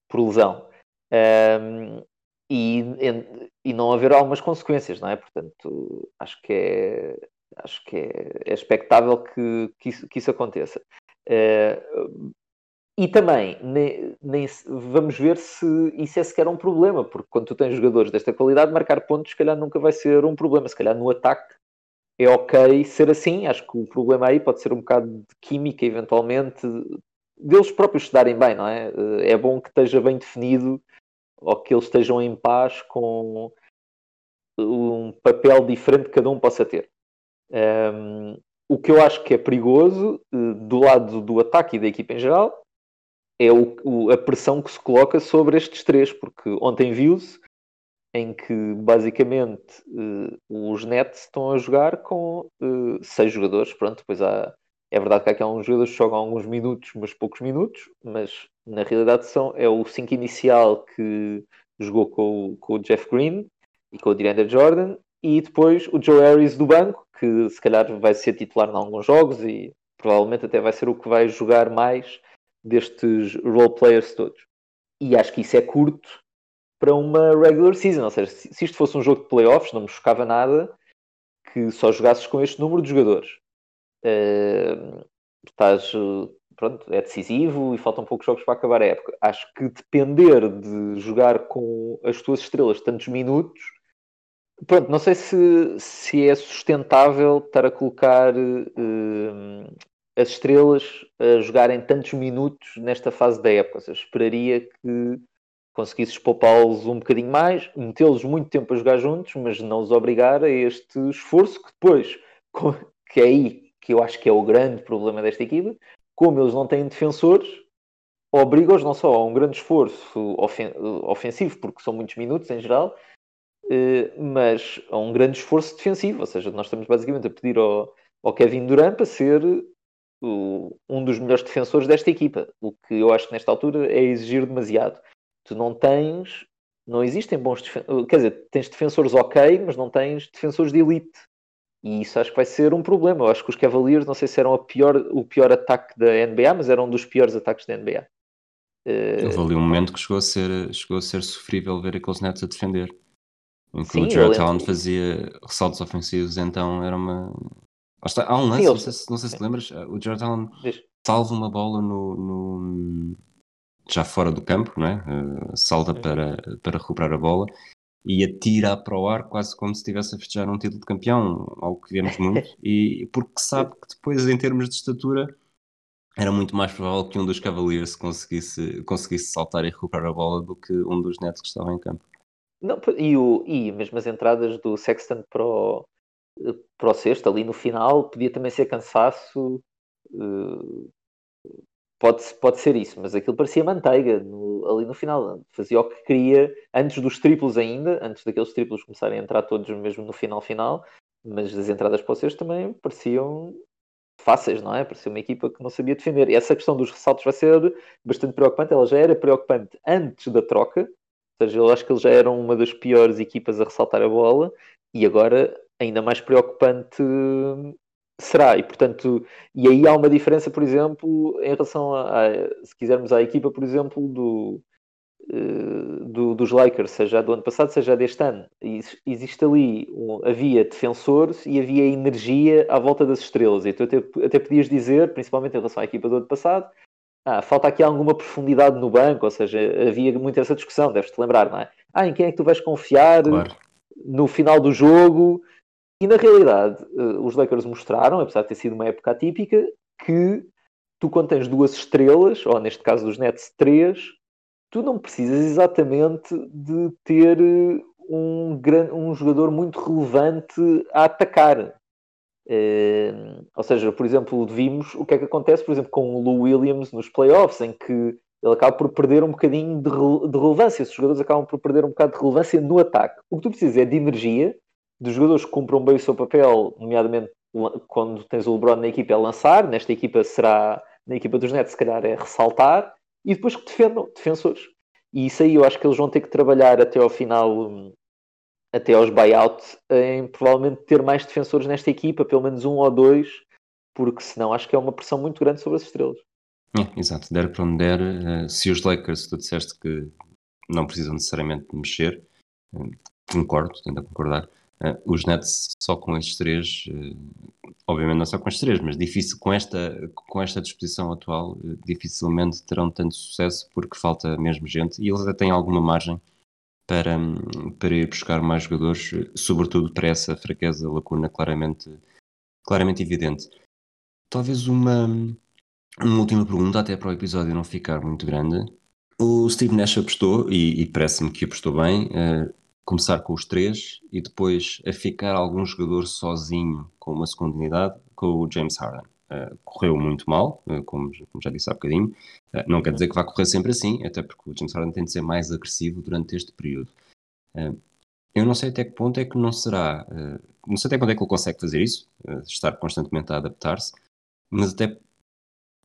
por lesão. Ehm, e, e não haver algumas consequências, não é? Portanto, acho que é, acho que é, é expectável que, que, isso, que isso aconteça. Eh, e também, nem, nem vamos ver se isso é sequer um problema, porque quando tu tens jogadores desta qualidade, marcar pontos, se calhar nunca vai ser um problema. Se calhar no ataque é ok ser assim. Acho que o problema aí pode ser um bocado de química, eventualmente, deles próprios se darem bem, não é? Eh, é bom que esteja bem definido ou que eles estejam em paz com um papel diferente que cada um possa ter. Um, o que eu acho que é perigoso eh, do lado do ataque e da equipa em geral é o, o, a pressão que se coloca sobre estes três, porque ontem viu-se em que basicamente uh, os Nets estão a jogar com uh, seis jogadores. Pronto, depois há. É verdade que há alguns jogadores que jogam alguns minutos, mas poucos minutos, mas na realidade são, é o 5 inicial que jogou com, com o Jeff Green e com o DeAndre Jordan, e depois o Joe Harris do banco, que se calhar vai ser titular em alguns jogos e provavelmente até vai ser o que vai jogar mais destes role players todos. E acho que isso é curto para uma regular season, ou seja, se isto fosse um jogo de playoffs, não me chocava nada que só jogasses com este número de jogadores. Uh, estás, pronto, é decisivo e faltam poucos jogos para acabar a época. Acho que depender de jogar com as tuas estrelas tantos minutos, pronto, não sei se, se é sustentável estar a colocar uh, as estrelas a jogarem tantos minutos nesta fase da época. Seja, esperaria que conseguisses poupá-los um bocadinho mais, metê-los muito tempo a jogar juntos, mas não os obrigar a este esforço que depois, que é aí que eu acho que é o grande problema desta equipa, como eles não têm defensores, obriga-os não só a um grande esforço ofensivo, porque são muitos minutos em geral, eh, mas a um grande esforço defensivo. Ou seja, nós estamos basicamente a pedir ao, ao Kevin Durant para ser um dos melhores defensores desta equipa, o que eu acho que nesta altura é exigir demasiado. Tu não tens, não existem bons defensores, quer dizer, tens defensores ok, mas não tens defensores de elite. E isso acho que vai ser um problema. Eu acho que os Cavaliers, não sei se eram pior, o pior ataque da NBA, mas eram um dos piores ataques da NBA. Houve ali um momento que chegou a ser, chegou a ser sofrível ver aqueles netos a defender. Em que Sim, o Jared Allen fazia ressaltos ofensivos, então era uma, Está, há um lance, Sim, não, sei se, não sei se te lembras, o George Allen salva uma bola no, no, já fora do campo, não é? Uh, salta uhum. para, para recuperar a bola e atira para o ar quase como se estivesse a festejar um título de campeão, algo que vemos muito, e porque sabe que depois, em termos de estatura, era muito mais provável que um dos Cavaliers conseguisse, conseguisse saltar e recuperar a bola do que um dos netos que estava em campo. Não, e, o, e mesmo as entradas do Sexton para o, para o sexto, ali no final, podia também ser cansaço. Uh, pode, pode ser isso, mas aquilo parecia manteiga no, ali no final. Fazia o que queria antes dos triplos ainda, antes daqueles triplos começarem a entrar todos mesmo no final final, mas as entradas para sexto também pareciam fáceis, não é? Parecia uma equipa que não sabia defender. E essa questão dos ressaltos vai ser bastante preocupante. Ela já era preocupante antes da troca, ou seja, eu acho que eles já eram uma das piores equipas a ressaltar a bola e agora ainda mais preocupante será. E, portanto, e aí há uma diferença, por exemplo, em relação a, a se quisermos, à equipa, por exemplo, do, uh, do, dos Lakers, seja do ano passado, seja deste ano. Existe ali, um, havia defensores e havia energia à volta das estrelas. E tu até, até podias dizer, principalmente em relação à equipa do ano passado, ah, falta aqui alguma profundidade no banco, ou seja, havia muito essa discussão, deves-te lembrar, não é? Ah, em quem é que tu vais confiar claro. no final do jogo? E na realidade, uh, os Lakers mostraram, apesar de ter sido uma época atípica, que tu, quando tens duas estrelas, ou neste caso dos Nets, três, tu não precisas exatamente de ter eh, um, um jogador muito relevante a atacar. Uh, ou seja, por exemplo, vimos o que é que acontece, por exemplo, com o Lou Williams nos playoffs, em que ele acaba por perder um bocadinho de, de relevância. Os jogadores acabam por perder um bocado de relevância no ataque. O que tu precisas é de energia dos jogadores que cumpram bem o seu papel, nomeadamente quando tens o LeBron na equipa é lançar, nesta equipa será, na equipa dos Nets se calhar é ressaltar, e depois que defendam, defensores. E isso aí eu acho que eles vão ter que trabalhar até ao final, até aos buyouts, em provavelmente ter mais defensores nesta equipa, pelo menos um ou dois, porque senão acho que é uma pressão muito grande sobre as estrelas. É, exato, der para onde der, eh, se os Lakers, tu disseste que não precisam necessariamente mexer, eh, concordo, tento concordar, Uh, os Nets só com estes três, uh, obviamente não só com estes três, mas difícil com esta, com esta disposição atual, uh, dificilmente terão tanto sucesso porque falta mesmo gente e eles até têm alguma margem para, para ir buscar mais jogadores, sobretudo para essa fraqueza, lacuna claramente, claramente evidente. Talvez uma, uma última pergunta, até para o episódio não ficar muito grande. O Steve Nash apostou, e, e parece-me que apostou bem, começar com os três e depois a ficar algum jogador sozinho com uma segunda unidade com o James Harden. Uh, correu muito mal, uh, como, como, já disse há bocadinho. Uh, não quer dizer que vai correr sempre assim, até porque o James Harden tem de ser mais agressivo durante este período. eu não sei até que ponto é que não será. não sei até quando é que ele consegue fazer isso, estar constantemente a adaptar-se, mas até.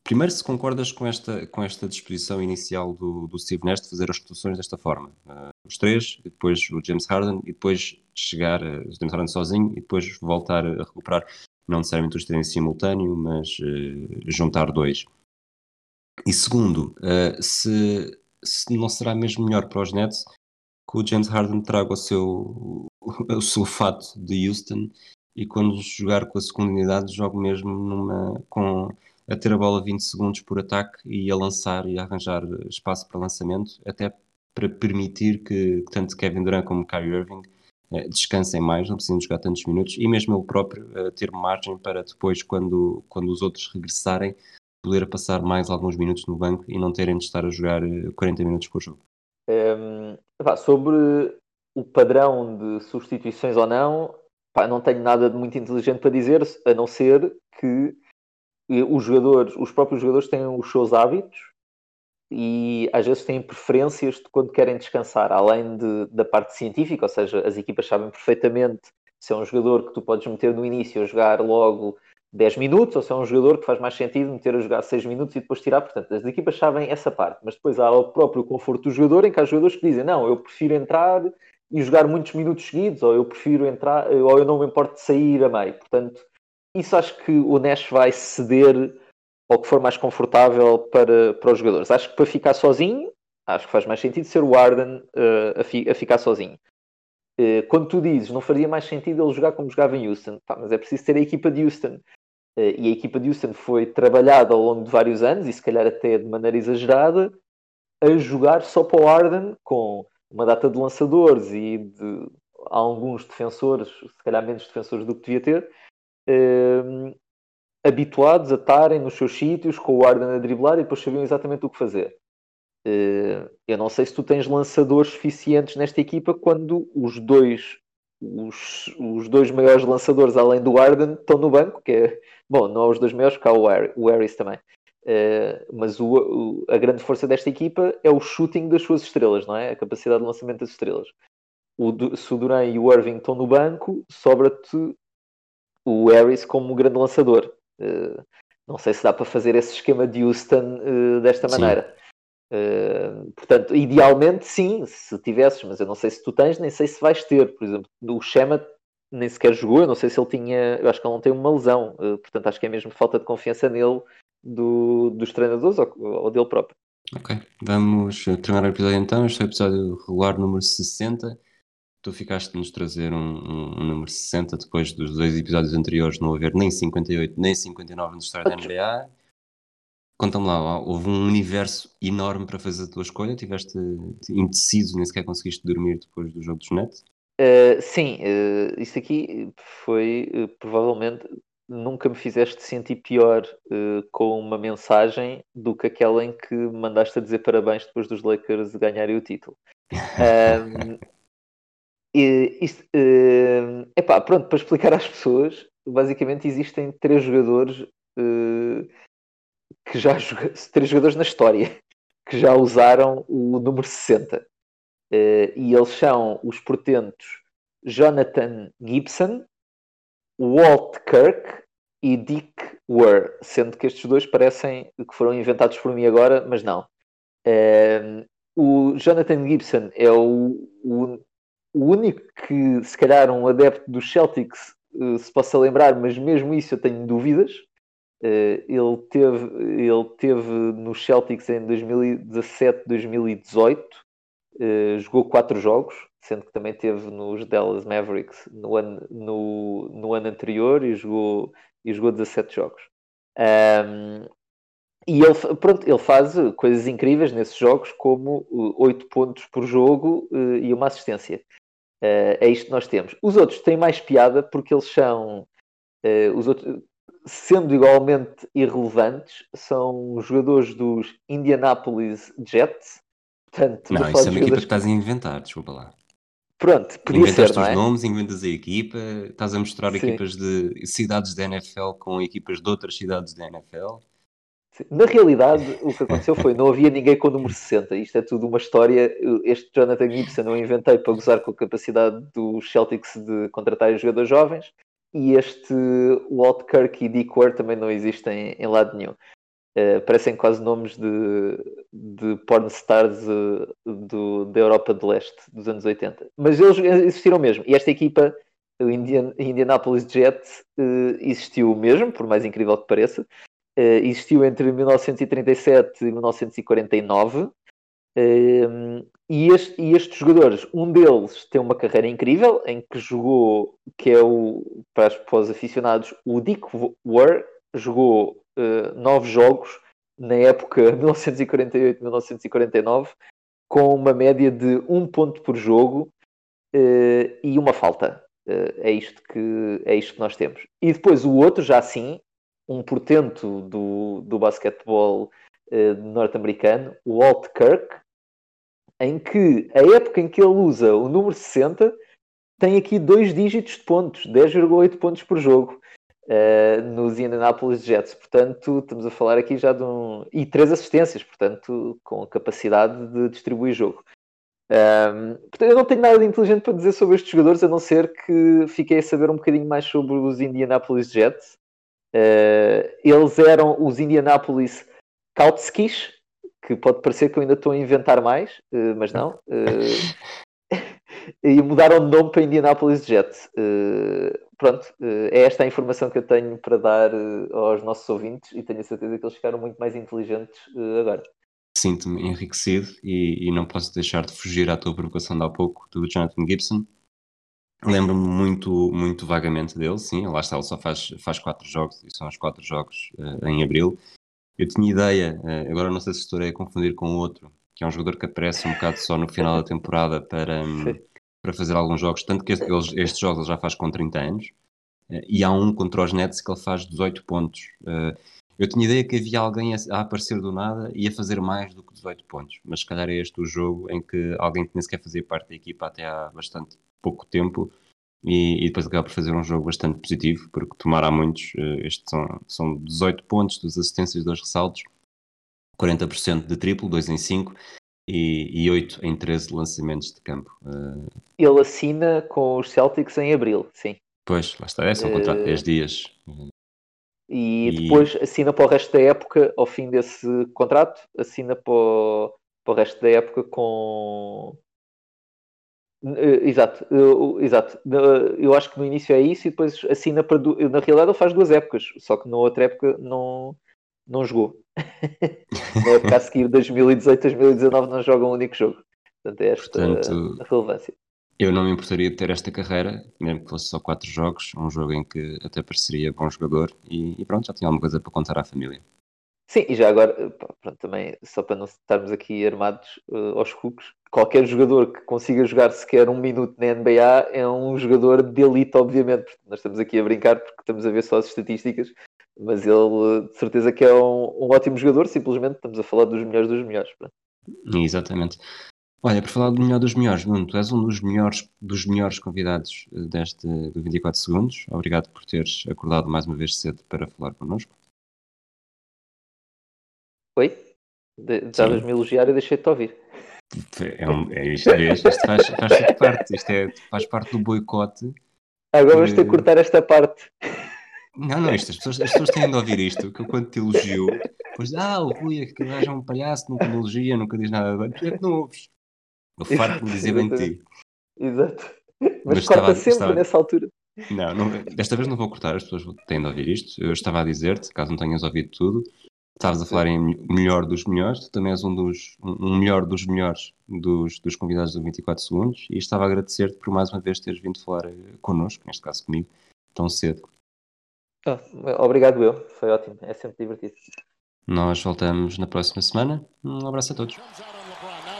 Primeiro, se concordas com esta, com esta disposição inicial do, do Steve Nash de fazer as rotações desta forma: os três, depois o James Harden, e depois chegar, o James Harden sozinho, e depois voltar a recuperar não necessariamente os ter em simultâneo, mas uh, juntar dois. E segundo, uh, se, se não será mesmo melhor para os Nets que o James Harden traga o seu, o seu fato de Houston e quando jogar com a segunda unidade jogue mesmo numa, com, a ter a bola 20 segundos por ataque e a lançar e a arranjar espaço para lançamento, até para permitir que tanto Kevin Durant como Kyrie Irving eh, descansem mais, não precisam jogar tantos minutos e mesmo ele próprio uh, ter margem para depois, quando, quando os outros regressarem, poder passar mais alguns minutos no banco e não terem de estar a jogar 40 eh, minutos por jogo. Um, pá, sobre o padrão de substituições ou não, pá, não tenho nada de muito inteligente para dizer, a não ser que os jogadores, os próprios jogadores têm os seus hábitos e às vezes têm preferências de quando querem descansar, além de, da parte científica, ou seja, as equipas sabem perfeitamente se é um jogador que tu podes meter no início a jogar logo 10 minutos, ou se é um jogador que faz mais sentido meter a jogar 6 minutos e depois tirar. Portanto, as equipas sabem essa parte, mas depois há o próprio conforto do jogador, em que há jogadores que dizem: Não, eu prefiro entrar e jogar muitos minutos seguidos, ou eu prefiro entrar, ou eu não me importo de sair a meio. Portanto, isso acho que o Nash vai ceder ou que for mais confortável para, para os jogadores. Acho que para ficar sozinho, acho que faz mais sentido ser o Arden uh, a, fi, a, ficar sozinho. Uh, quando tu dizes, não faria mais sentido ele jogar como jogava em Houston, pá, mas é preciso ter a equipa de Houston. Uh, e a equipa de Houston foi trabalhada ao longo de vários anos, e se calhar até de maneira exagerada, a jogar só para o Arden, com uma data de lançadores e de alguns defensores, se calhar menos defensores do que devia ter, habituados a estarem nos seus sítios com o Arden a driblar e depois sabiam exatamente o que fazer. Eh, eu não sei se tu tens lançadores suficientes nesta equipa quando os dois os, os dois maiores lançadores além do Arden estão no banco, que é bom, não há os dois maiores, cá o, o Harris também. Uh, mas o, o, a grande força desta equipa é o shooting das suas estrelas, não é? A capacidade de lançamento das estrelas. O, se o Duran e o Irving estão no banco, sobra-te o Harris como grande lançador. Uh, não sei se dá para fazer esse esquema de Houston uh, desta maneira. Uh, portanto, idealmente sim, se tivesses, mas eu não sei se tu tens, nem sei se vais ter. Por exemplo, o Schema nem sequer jogou, eu não sei se ele tinha, eu acho que ele não tem uma lesão, portanto acho que é mesmo falta de confiança nele do, dos treinadores ou, ou dele próprio. Ok, vamos terminar o episódio então. Este é o episódio regular número 60 tu ficaste de nos trazer um, um, um, número 60 depois dos dois episódios anteriores não haver nem 58 nem 59 no história da NBA. Conta-me lá, houve um universo enorme para fazer a tua escolha? Tiveste indeciso, nem sequer conseguiste dormir depois do jogo dos Nets? Uh, sim, uh, isso aqui foi uh, provavelmente nunca me fizeste sentir pior uh, com uma mensagem do que aquela em que mandaste a dizer parabéns depois dos Lakers ganharem o título. Um, E, isto, uh, epá, pronto, para explicar às pessoas, basicamente existem três jogadores uh, que já três jogadores na história que já usaram o número 60. Uh, eh, e eles são os portentos Jonathan Gibson, Walt Kirk e Dick Ware, sendo que estes dois parecem que foram inventados por mim agora, mas não. Uh, o Jonathan Gibson é o, o o único que, se calhar, um adepto dos Celtics uh, se possa lembrar, mas mesmo isso eu tenho dúvidas. Uh, ele, teve, ele teve nos Celtics em 2017, 2018, uh, jogou quatro jogos, sendo que também teve nos Dallas Mavericks no ano, no, no ano anterior e jogou, e jogou 17 jogos. Um, E ele, pronto, ele faz eh, coisas incríveis nesses jogos, como eh, 8 pontos por jogo eh, e uma assistência. Eh, é isto que nós temos. Os outros têm mais piada porque eles são, eh, os outros, sendo igualmente irrelevantes, são jogadores dos Indianapolis Jets. Portanto, Não, isso é uma equipa que estás a inventar, desculpa lá. Pronto, podia Inventaste ser, os é? nomes, inventas a equipa, estás a misturar Sim. equipas de cidades da NFL com equipas de outras cidades da NFL. Na realidade, o que aconteceu foi não havia ninguém com o número 60. Isto é tudo uma história. Este Jonathan Gibson eu inventei para gozar com a capacidade dos Celtics de contratarem jogadores jovens. E este Walt Kirk e Dick Ware também não existem em lado nenhum. Eh, parecem quase nomes de, de pornstars eh, do, da Europa de Leste dos anos 80. Mas eles existiram mesmo. E esta equipa, o Indian, Indianapolis Jets, eh, existiu mesmo, por mais incrível que pareça. Eh, existiu entre 1937 e 1949. Um, e, este- e estes jogadores, um deles tem uma carreira incrível em que jogou, que é o para, os- para os aficionados, o Dick Ware jogou uh, nove jogos na época 1948-1949 com uma média de um ponto por jogo uh, e uma falta. Uh, é, isto que, é isto que nós temos. E depois o outro, já assim, um portento do, do basquetebol uh, norte-americano, o Walt Kirk, em que a época em que ele usa o número 60 tem aqui dois dígitos de pontos, 10,8 pontos por jogo uh, nos Indianapolis Jets. Portanto, estamos a falar aqui já de um. e três assistências, portanto, com a capacidade de distribuir jogo. Um, portanto, eu não tenho nada de inteligente para dizer sobre estes jogadores, a não ser que fiquei a saber um bocadinho mais sobre os Indianapolis Jets. Uh, eles eram os Indianapolis Kautskis, que pode parecer que eu ainda estou a inventar mais, uh, mas não. Uh, e mudaram de nome para Indianapolis Jets. Pronto, é esta a informação que eu tenho para dar aos nossos ouvintes e tenho a certeza que eles ficaram muito mais inteligentes agora. Sinto-me enriquecido e, e, não posso deixar de fugir à tua provocação de há pouco do Jonathan Gibson. Lembro-me muito, muito vagamente dele, sim, lá está, ele só faz, faz quatro jogos e são os quatro jogos uh, em abril. Eu tinha ideia, uh, agora não sei se estou a confundir com outro, que é um jogador que aparece um bocado só no final da temporada para, um, para fazer alguns jogos, tanto que este, eles, estes jogos ele já faz com 30 anos, uh, e há um contra os Nets que ele faz 18 pontos. Eu tinha ideia que havia alguém a, a, aparecer do nada e a fazer mais do que 18 pontos, mas se calhar é este o jogo em que alguém que nem sequer fazia parte da equipa até há bastante pouco tempo e, e, depois acaba por fazer um jogo bastante positivo, porque tomar há muitos, estes são, são 18 pontos, duas assistências, dois ressaltos, 40% de triplo, 2 em 5 e, e 8 em 13 lançamentos de campo. Uh, Ele assina com os Celtics em abril, sim. Pois, lá está, é só um contrato de 10 dias. E, e, depois assina para o resto da época, ao fim desse contrato, assina para o, para o resto da época com, Uh, exato, uh, exato. Uh, eu acho que no início é isso e depois assina para. Du... Na realidade, ele faz duas épocas, só que na outra época não, não jogou. na época a seguir, 2018-2019, não joga um único jogo. Portanto, é esta Portanto, a relevância. Eu não me importaria de ter esta carreira, mesmo que fosse só quatro jogos, um jogo em que até pareceria bom jogador e, e pronto, já tinha alguma coisa para contar à família. Sim, e já agora, pronto, também, só para não estarmos aqui armados uh, aos cucos, qualquer jogador que consiga jogar sequer um minuto na NBA é um jogador de elite, obviamente. Nós estamos aqui a brincar porque estamos a ver só as estatísticas, mas ele de certeza que é um, um ótimo jogador, simplesmente estamos a falar dos melhores dos melhores. Pronto. Exatamente. Olha, por falar do melhor dos melhores, Nuno, tu és um dos melhores, dos melhores convidados deste do 24 segundos. Obrigado por teres acordado mais uma vez cedo para falar connosco. Oi? Estavas-me a elogiar e deixei-te ouvir. É, um, é isto, é, isto faz, faz tudo parte, isto é, faz parte do boicote. Agora vamos ter que cortar esta parte. Não, não, isto, as, pessoas, as pessoas têm de ouvir isto, que eu quando te elogio, depois ah, o Rui é que gajo é um palhaço, nunca me elogia, nunca diz nada tu é que não ouves. Eu farto de dizer bem de ti. Exato. Mas, Mas corta estava, sempre estava... nessa altura. Não, não, desta vez não vou cortar, as pessoas têm de ouvir isto. Eu estava a dizer-te, caso não tenhas ouvido tudo, Estavas a falar em melhor dos melhores, tu também és um dos um melhor dos melhores dos, dos convidados do 24 segundos e estava a agradecer-te por mais uma vez teres vindo falar connosco, neste caso comigo, tão cedo. Oh, obrigado eu, foi ótimo, é sempre divertido. Nós voltamos na próxima semana. Um abraço a todos.